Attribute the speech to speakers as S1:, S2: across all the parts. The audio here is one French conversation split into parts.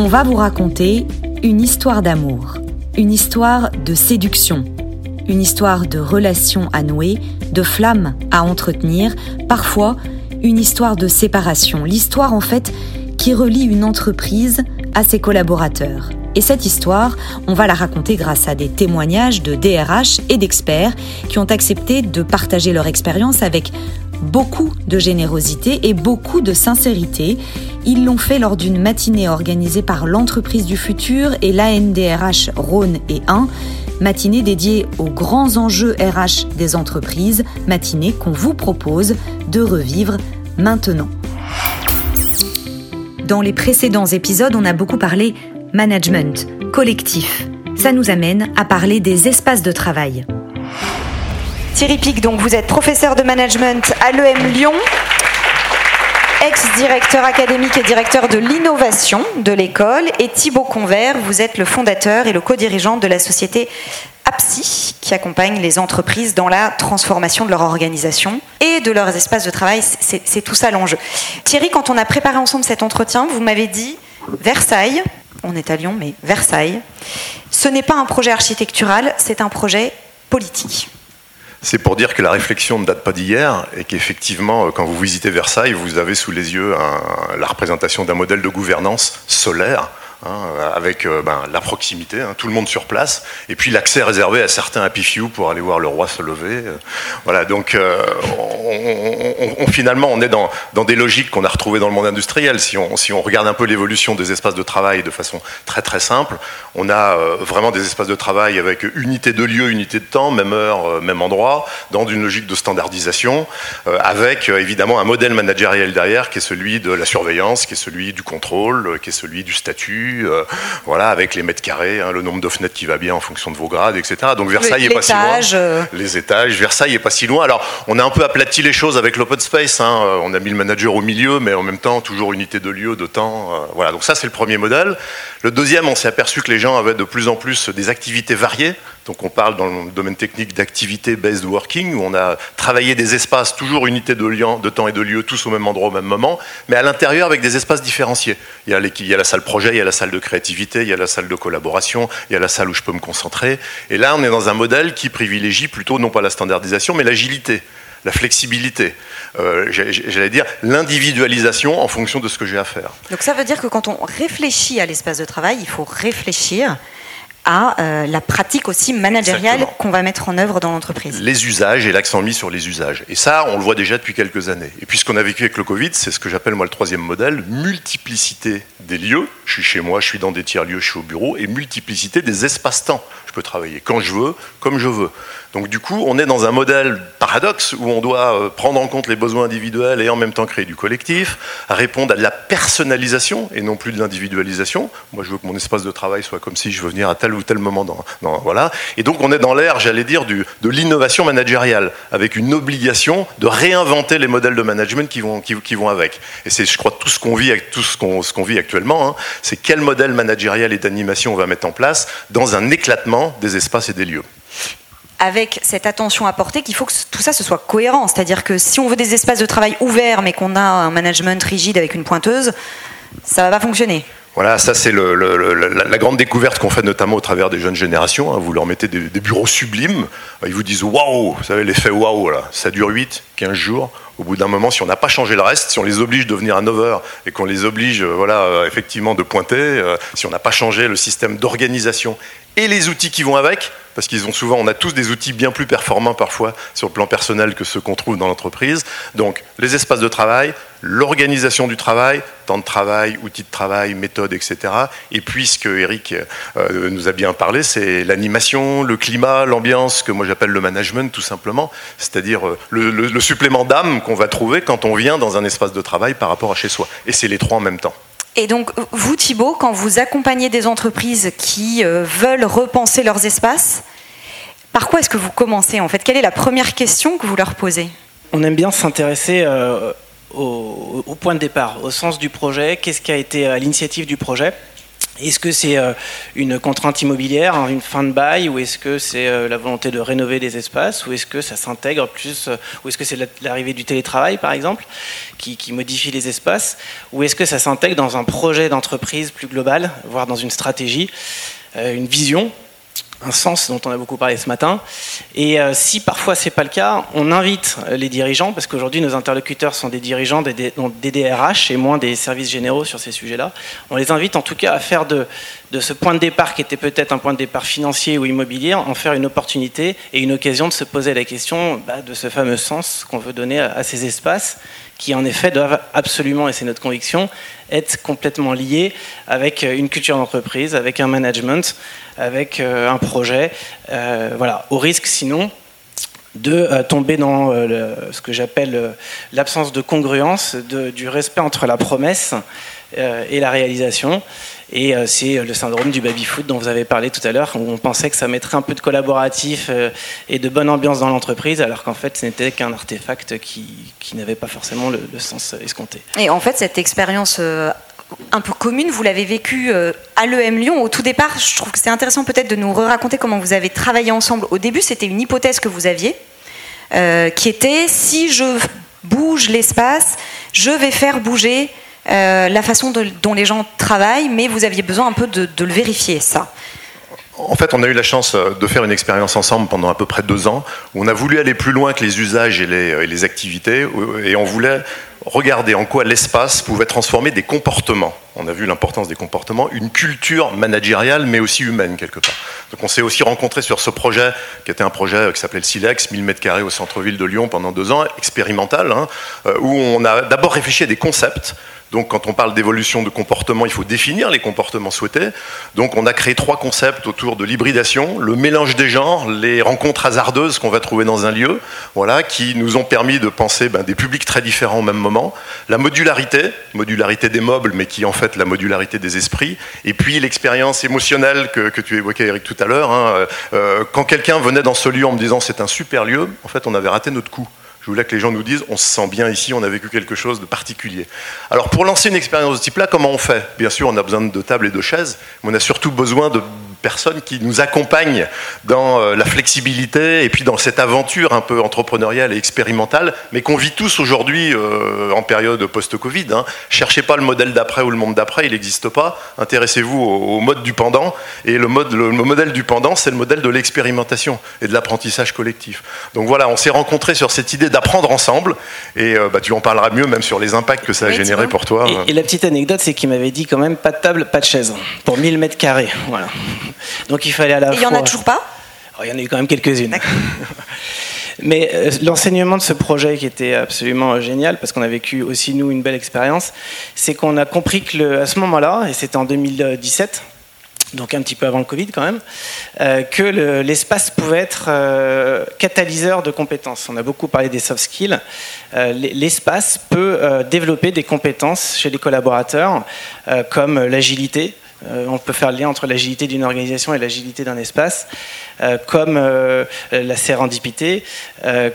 S1: On va vous raconter une histoire d'amour, une histoire de séduction, une histoire de relations à nouer, de flammes à entretenir, parfois une histoire de séparation, l'histoire en fait qui relie une entreprise à ses collaborateurs. Et cette histoire, on va la raconter grâce à des témoignages de DRH et d'experts qui ont accepté de partager leur expérience avec beaucoup de générosité et beaucoup de sincérité. Ils l'ont fait lors d'une matinée organisée par l'entreprise du futur et l'ANDRH Rhône et 1, matinée dédiée aux grands enjeux RH des entreprises, matinée qu'on vous propose de revivre maintenant. Dans les précédents épisodes, on a beaucoup parlé management, collectif. Ça nous amène à parler des espaces de travail. Thierry Pic, donc vous êtes professeur de management à l'EM Lyon, ex-directeur académique et directeur de l'innovation de l'école, et Thibaut Convert, vous êtes le fondateur et le co-dirigeant de la société APSI, qui accompagne les entreprises dans la transformation de leur organisation et de leurs espaces de travail. C'est tout ça l'enjeu. Thierry, quand on a préparé ensemble cet entretien, vous m'avez dit Versailles, on est à Lyon, mais Versailles, ce n'est pas un projet architectural, c'est un projet politique.
S2: C'est pour dire que la réflexion ne date pas d'hier et qu'effectivement, quand vous visitez Versailles, vous avez sous les yeux la représentation d'un modèle de gouvernance solaire Hein, avec euh, ben, la proximité, hein, tout le monde sur place, et puis l'accès réservé à certains happy few pour aller voir le roi se lever. Euh, voilà, donc euh, on, finalement on est dans, dans des logiques qu'on a retrouvées dans le monde industriel. Si on, si on regarde un peu l'évolution des espaces de travail de façon très très simple, on a vraiment des espaces de travail avec unité de lieu, unité de temps, même heure, même endroit, dans une logique de standardisation, avec évidemment un modèle managériel derrière qui est celui de la surveillance, qui est celui du contrôle, qui est celui du statut euh, voilà, avec les mètres carrés, hein, le nombre de fenêtres qui va bien en fonction de vos grades, etc. Donc Versailles est pas si loin.
S1: Euh.
S2: Les étages, Versailles est pas si loin. Alors on a un peu aplati les choses avec l'open space. Hein. Euh, on a mis le manager au milieu, mais en même temps toujours unité de lieu, de temps. voilà. Donc ça c'est le premier modèle. Le deuxième, on s'est aperçu que les gens avaient de plus en plus des activités variées. Donc on parle dans le domaine technique d'activité based working, où on a travaillé des espaces, toujours unité de, lien, de temps et de lieu, tous au même endroit au même moment, mais à l'intérieur avec des espaces différenciés. Il y, a il y a la salle projet, il y a la salle de créativité, il y a la salle de collaboration, il y a la salle où je peux me concentrer. Et là, on est dans un modèle qui privilégie plutôt non pas la standardisation, mais l'agilité la flexibilité, euh, j'allais dire l'individualisation en fonction de ce que j'ai à faire.
S1: Donc ça veut dire que quand on réfléchit à l'espace de travail, il faut réfléchir à euh, la pratique aussi managériale qu'on va mettre en œuvre dans l'entreprise.
S2: Les usages et l'accent mis sur les usages. Et ça, on le voit déjà depuis quelques années. Et puis ce qu'on a vécu avec le Covid, c'est ce que j'appelle moi le troisième modèle, multiplicité des lieux. Je suis chez moi, je suis dans des tiers-lieux, je suis au bureau, et multiplicité des espaces-temps. Je peux travailler quand je veux, comme je veux. Donc du coup, on est dans un modèle paradoxe où on doit euh, prendre en compte les besoins individuels et en même temps créer du collectif, répondre à de la personnalisation et non plus de l'individualisation. Moi, je veux que mon espace de travail soit comme si je veux venir à tel ou tel moment. Dans, voilà. Et donc, on est dans l'ère, j'allais dire, de l'innovation managériale, avec une obligation de réinventer les modèles de management qui vont, avec. Et c'est, je crois, tout ce qu'on vit, tout ce qu'on vit actuellement, hein. c'est quel modèle managérial et d'animation on va mettre en place dans un éclatement des espaces et des lieux
S1: avec cette attention apportée qu'il faut que tout ça se soit cohérent. C'est-à-dire que si on veut des espaces de travail ouverts mais qu'on a un management rigide avec une pointeuse, ça va pas fonctionner.
S2: Voilà, ça c'est la, grande découverte qu'on fait notamment au travers des jeunes générations. Hein. Vous leur mettez des, bureaux sublimes, ils vous disent waouh, vous savez l'effet waouh là, ça dure 8, 15 jours. Au bout d'un moment, si on n'a pas changé le reste, si on les oblige de venir à 9h et qu'on les oblige euh, voilà, euh, effectivement de pointer, euh, si on n'a pas changé le système d'organisation et les outils qui vont avec, parce qu'ils ont souvent, on a tous des outils bien plus performants parfois sur le plan personnel que ceux qu'on trouve dans l'entreprise. Donc les espaces de travail, l'organisation du travail, temps de travail, outils de travail, méthodes, etc. Et puis ce que Eric euh, nous a bien parlé, c'est l'animation, le climat, l'ambiance, que moi j'appelle le management tout simplement, c'est-à-dire euh, le supplément d'âme qu'on va trouver quand on vient dans un espace de travail par rapport à chez soi. Et c'est les trois en même temps.
S1: Et donc, vous, Thibault, quand vous accompagnez des entreprises qui euh, veulent repenser leurs espaces, par quoi est-ce que vous commencez en fait? Quelle est la première question que vous leur posez?
S3: On aime bien s'intéresser euh, au, point de départ, au sens du projet, qu'est-ce qui a été à l'initiative du projet Est-ce que c'est euh, une contrainte immobilière, une fin de bail, ou est-ce que c'est euh, la volonté de rénover des espaces, ou est-ce que ça s'intègre plus, euh, ou est-ce que c'est l'arrivée du télétravail par exemple, qui, qui modifie les espaces, ou est-ce que ça s'intègre dans un projet d'entreprise plus global, voire dans une stratégie, une vision un sens dont on a beaucoup parlé ce matin. Et euh, si parfois c'est pas le cas, on invite les dirigeants, parce qu'aujourd'hui nos interlocuteurs sont des dirigeants des, des, DRH et moins des services généraux sur ces sujets-là. On les invite en tout cas à faire de, ce point de départ qui était peut-être un point de départ financier ou immobilier, en faire une opportunité et une occasion de se poser la question bah, de ce fameux sens qu'on veut donner à ces espaces qui en effet doivent absolument, et c'est notre conviction, être complètement liés avec euh, une culture d'entreprise, avec un management, avec euh, un projet. Euh, voilà, au risque sinon de tomber dans ce que j'appelle l'absence de congruence, du respect entre la promesse et la réalisation. Et euh, c'est le syndrome du baby-foot dont vous avez parlé tout à l'heure, où on pensait que ça mettrait un peu de collaboratif euh, et de bonne ambiance dans l'entreprise, alors qu'en fait, ce n'était qu'un artefact qui, n'avait pas forcément le, sens escompté.
S1: Et en fait, cette expérience euh, un peu commune, vous l'avez vécue à l'EM Lyon. Au tout départ, je trouve que c'est intéressant peut-être de nous raconter comment vous avez travaillé ensemble. Au début, c'était une hypothèse que vous aviez, qui était si je bouge l'espace, je vais faire bouger euh, la façon dont les gens travaillent, mais vous aviez besoin un peu de, le vérifier, ça.
S2: En fait, on a eu la chance euh, de faire une expérience ensemble pendant à peu près deux ans, où on a voulu aller plus loin que les usages et les, euh, activités, et on voulait regarder en quoi l'espace pouvait transformer des comportements. On a vu l'importance des comportements, une culture managériale, mais aussi humaine quelque part. Donc on s'est aussi rencontré sur ce projet, qui était un projet qui s'appelait le Silex, 1000 m2 au centre-ville de Lyon pendant deux ans, expérimental, hein, où on a d'abord réfléchi à des concepts donc quand on parle d'évolution de comportement, il faut définir les comportements souhaités. Donc on a créé trois concepts autour de l'hybridation, le mélange des genres, les rencontres hasardeuses qu'on va trouver dans un lieu, voilà, qui nous ont permis de penser ben, des publics très différents au même moment, la modularité, modularité des meubles, mais qui est en fait la modularité des esprits, et puis l'expérience émotionnelle que, tu évoquais Eric tout à l'heure. Hein. Euh, quand quelqu'un venait dans ce lieu en me disant c'est un super lieu, en fait on avait raté notre coup. Je voulais que les gens nous disent on se sent bien ici, on a vécu quelque chose de particulier. Alors pour lancer une expérience de ce type-là, comment on fait? Bien sûr, on a besoin de tables et de chaises, mais on a surtout besoin de personnes qui nous accompagnent dans euh, la flexibilité et puis dans cette aventure un peu entrepreneuriale et expérimentale, mais qu'on vit tous aujourd'hui euh, en période post-Covid. Hein. Cherchez pas le modèle d'après ou le monde d'après, il n'existe pas. Intéressez-vous au, mode du pendant. Et le, mode, le, modèle du pendant, c'est le modèle de l'expérimentation et de l'apprentissage collectif. Donc voilà, on s'est rencontrés sur cette idée d'apprendre ensemble. Et euh, bah, tu en parleras mieux même sur les impacts que ça a généré pour toi.
S3: Et, et la petite anecdote, c'est qu'il m'avait dit quand même pas de table, pas de chaise pour 1000 mètres carrés. Voilà. Donc il fallait à la
S1: Et il n'y en a toujours pas
S3: oh, Il y en a eu quand même quelques-unes. Mais euh, l'enseignement de ce projet qui était absolument euh, génial, parce qu'on a vécu aussi nous une belle expérience, c'est qu'on a compris que à ce moment-là, et c'était en 2017, donc un petit peu avant le Covid quand même, euh, que l'espace pouvait être catalyseur de compétences. On a beaucoup parlé des soft skills. l'espace peut développer des compétences chez les collaborateurs, comme l'agilité, euh, on peut faire le lien entre l'agilité d'une organisation et l'agilité d'un espace, euh, comme euh, la sérendipité,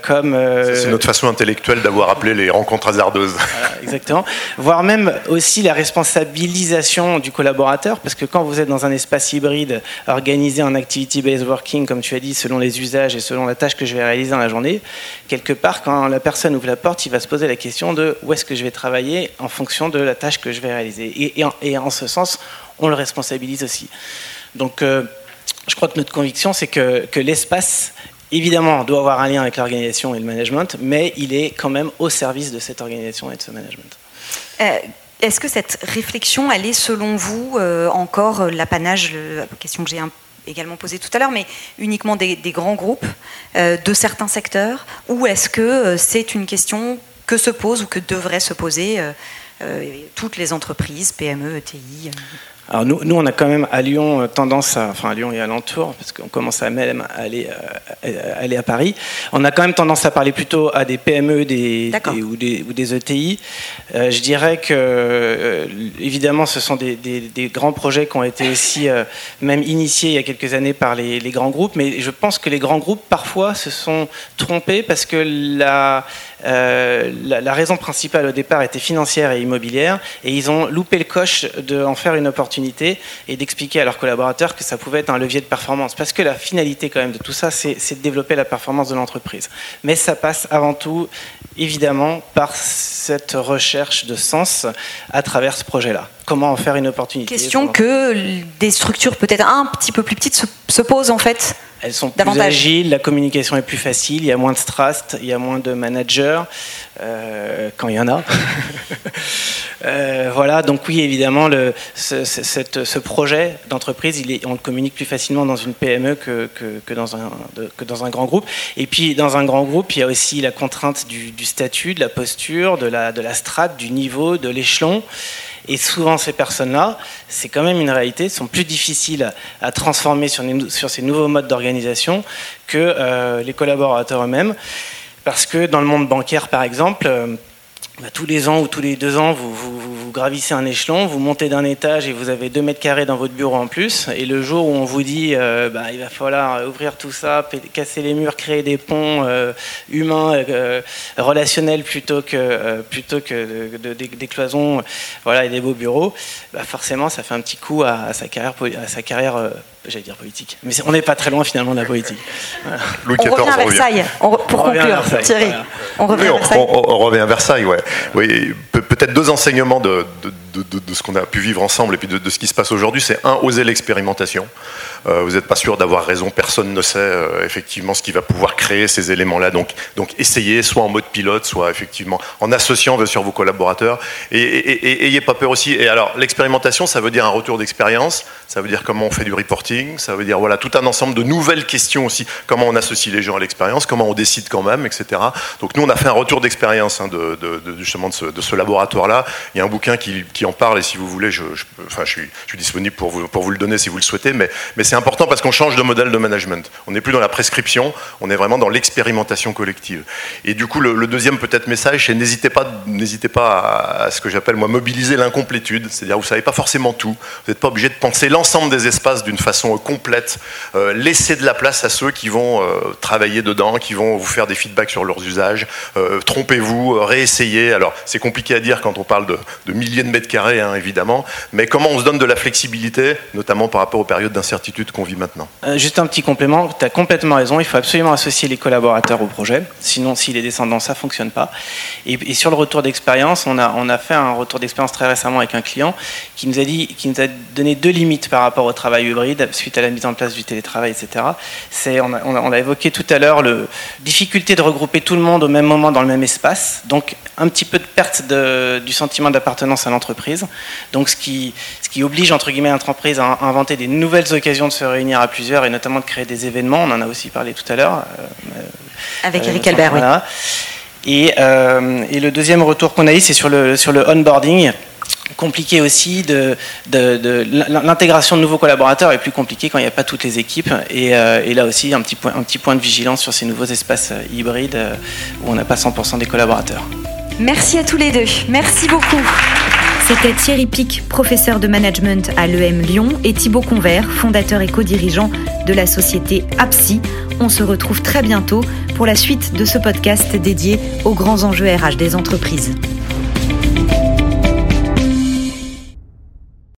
S3: comme...
S2: C'est notre façon intellectuelle d'avoir appelé les rencontres hasardeuses.
S3: exactement. Voire même aussi la responsabilisation du collaborateur, parce que quand vous êtes dans un espace hybride, organisé en activity-based working, comme tu as dit, selon les usages et selon la tâche que je vais réaliser dans la journée, quelque part, quand la personne ouvre la porte, il va se poser la question de où est-ce que je vais travailler en fonction de la tâche que je vais réaliser. et en ce sens, on le responsabilise aussi. Donc, euh, je crois que notre conviction, c'est que, l'espace, évidemment, doit avoir un lien avec l'organisation et le management, mais il est quand même au service de cette organisation et de ce management.
S1: Euh, est-ce que cette réflexion, elle est selon vous euh, encore l'apanage, la question que j'ai également posée tout à l'heure, mais uniquement des, grands groupes, de certains secteurs, ou est-ce que c'est une question que se pose ou que devraient se poser toutes les entreprises, PME, ETI
S3: alors nous, nous, on a quand même à Lyon euh, tendance à, enfin à Lyon et alentour, parce qu'on commence à même aller, euh, aller à Paris, on a quand même tendance à parler plutôt à des PME des, ou, des, ou des ETI. Euh, je dirais que, évidemment, ce sont des, des, grands projets qui ont été aussi même initiés il y a quelques années par les, les, grands groupes, mais je pense que les grands groupes, parfois, se sont trompés parce que la, la, la raison principale au départ était financière et immobilière, et ils ont loupé le coche de en faire une opportunité et d'expliquer à leurs collaborateurs que ça pouvait être un levier de performance. Parce que la finalité quand même de tout ça, c'est de développer la performance de l'entreprise. Mais ça passe avant tout, évidemment, par cette recherche de sens à travers ce projet-là. Comment en faire une opportunité
S4: Question que des structures peut-être un petit peu plus petites se, posent en fait.
S3: Elles sont plus agiles, la communication est plus facile, il y a moins de trust, il y a moins de managers, euh, quand il y en a. Euh, voilà, donc oui, évidemment, le, ce, projet d'entreprise, on le communique plus facilement dans une PME que, que, dans un, que dans un grand groupe. Et puis, dans un grand groupe, il y a aussi la contrainte du, statut, de la posture, de la, de la strate, du niveau, de l'échelon. Et souvent, ces personnes-là, c'est quand même une réalité, sont plus difficiles à, transformer sur, ces nouveaux modes d'organisation que euh, les collaborateurs eux-mêmes. Parce que dans le monde bancaire, par exemple, euh, bah, tous les ans ou tous les deux ans, vous, vous, gravissez un échelon, vous montez d'un étage et vous avez deux mètres carrés dans votre bureau en plus. Et le jour où on vous dit euh, bah, il va falloir ouvrir tout ça, casser les murs, créer des ponts euh, humains, euh, relationnels plutôt que, des cloisons voilà, et des beaux bureaux, bah, forcément ça fait un petit coup à sa carrière j'allais dire politique. Mais on n'est pas très loin finalement de la politique.
S4: on, revient à Versailles, pour conclure, Thierry.
S2: On revient, à Versailles. On, revient à Versailles, ouais. Oui, peut-être deux enseignements de, de, ce qu'on a pu vivre ensemble et puis de, ce qui se passe aujourd'hui. C'est un, oser l'expérimentation. Euh, vous n'êtes pas sûr d'avoir raison, personne ne sait euh, effectivement ce qui va pouvoir créer ces éléments-là. Donc, donc essayez, soit en mode pilote, soit effectivement en associant sûr vos collaborateurs. Et, et, ayez pas peur aussi. Et alors, l'expérimentation, ça veut dire un retour d'expérience, ça veut dire comment on fait du reporting, ça veut dire voilà tout un ensemble de nouvelles questions aussi, comment on associe les gens à l'expérience, comment on décide quand même, etc. Donc nous, on a fait un retour d'expérience hein, de, justement de ce, Il y a un bouquin qui, en parle et si vous voulez, je, enfin, je, suis, disponible pour vous, le donner si vous le souhaitez, mais, c'est important parce qu'on change de modèle de management. On n'est plus dans la prescription, on est vraiment dans l'expérimentation collective. Et du coup, le, deuxième peut-être message, c'est n'hésitez pas, à, ce que j'appelle moi mobiliser l'incomplétude, c'est-à-dire vous savez pas forcément tout, vous n'êtes pas obligé de penser l'ensemble des espaces d'une façon complète. Euh, laissez de la place à ceux qui vont euh, travailler dedans, qui vont vous faire des feedbacks sur leurs usages. Euh, trompez-vous, réessayez. Alors c'est compliqué à dire quand on parle de, milliers de mètres carrés, hein, évidemment, mais comment on se donne de la flexibilité, notamment par rapport aux périodes d'incertitude qu'on vit maintenant?
S3: Euh, juste un petit complément, tu as complètement raison, il faut absolument associer les collaborateurs au projet, sinon si les descendants ça fonctionne pas. Et, sur le retour d'expérience, on a, on a fait un retour d'expérience très récemment avec un client qui nous a dit, qui nous a donné deux limites par rapport au travail hybride suite à la mise en place du télétravail, etc. C'est, on a, on a évoqué tout à l'heure la difficulté de regrouper tout le monde au même moment dans le même espace, donc un petit peu de perte de, du sentiment d'appartenance à l'entreprise, donc ce qui, ce qui oblige entre guillemets l'entreprise à inventer des nouvelles occasions de se réunir à plusieurs et notamment de créer des événements. On en a aussi parlé tout à l'heure.
S4: Euh, Avec Eric Albert, oui.
S3: Et, euh, et, le deuxième retour qu'on a eu, c'est sur le, sur le onboarding compliqué aussi de, de, l'intégration de nouveaux collaborateurs est plus compliquée quand il n'y a pas toutes les équipes et, euh, et, là aussi un petit, point, un petit point de vigilance sur ces nouveaux espaces hybrides où on n'a pas 100% des collaborateurs.
S4: Merci à tous les deux, merci beaucoup.
S1: C'était Thierry Pic, professeur de management à l'EM Lyon, et Thibaut Convert, fondateur et co-dirigeant de la société APSI. On se retrouve très bientôt pour la suite de ce podcast dédié aux grands enjeux RH des entreprises.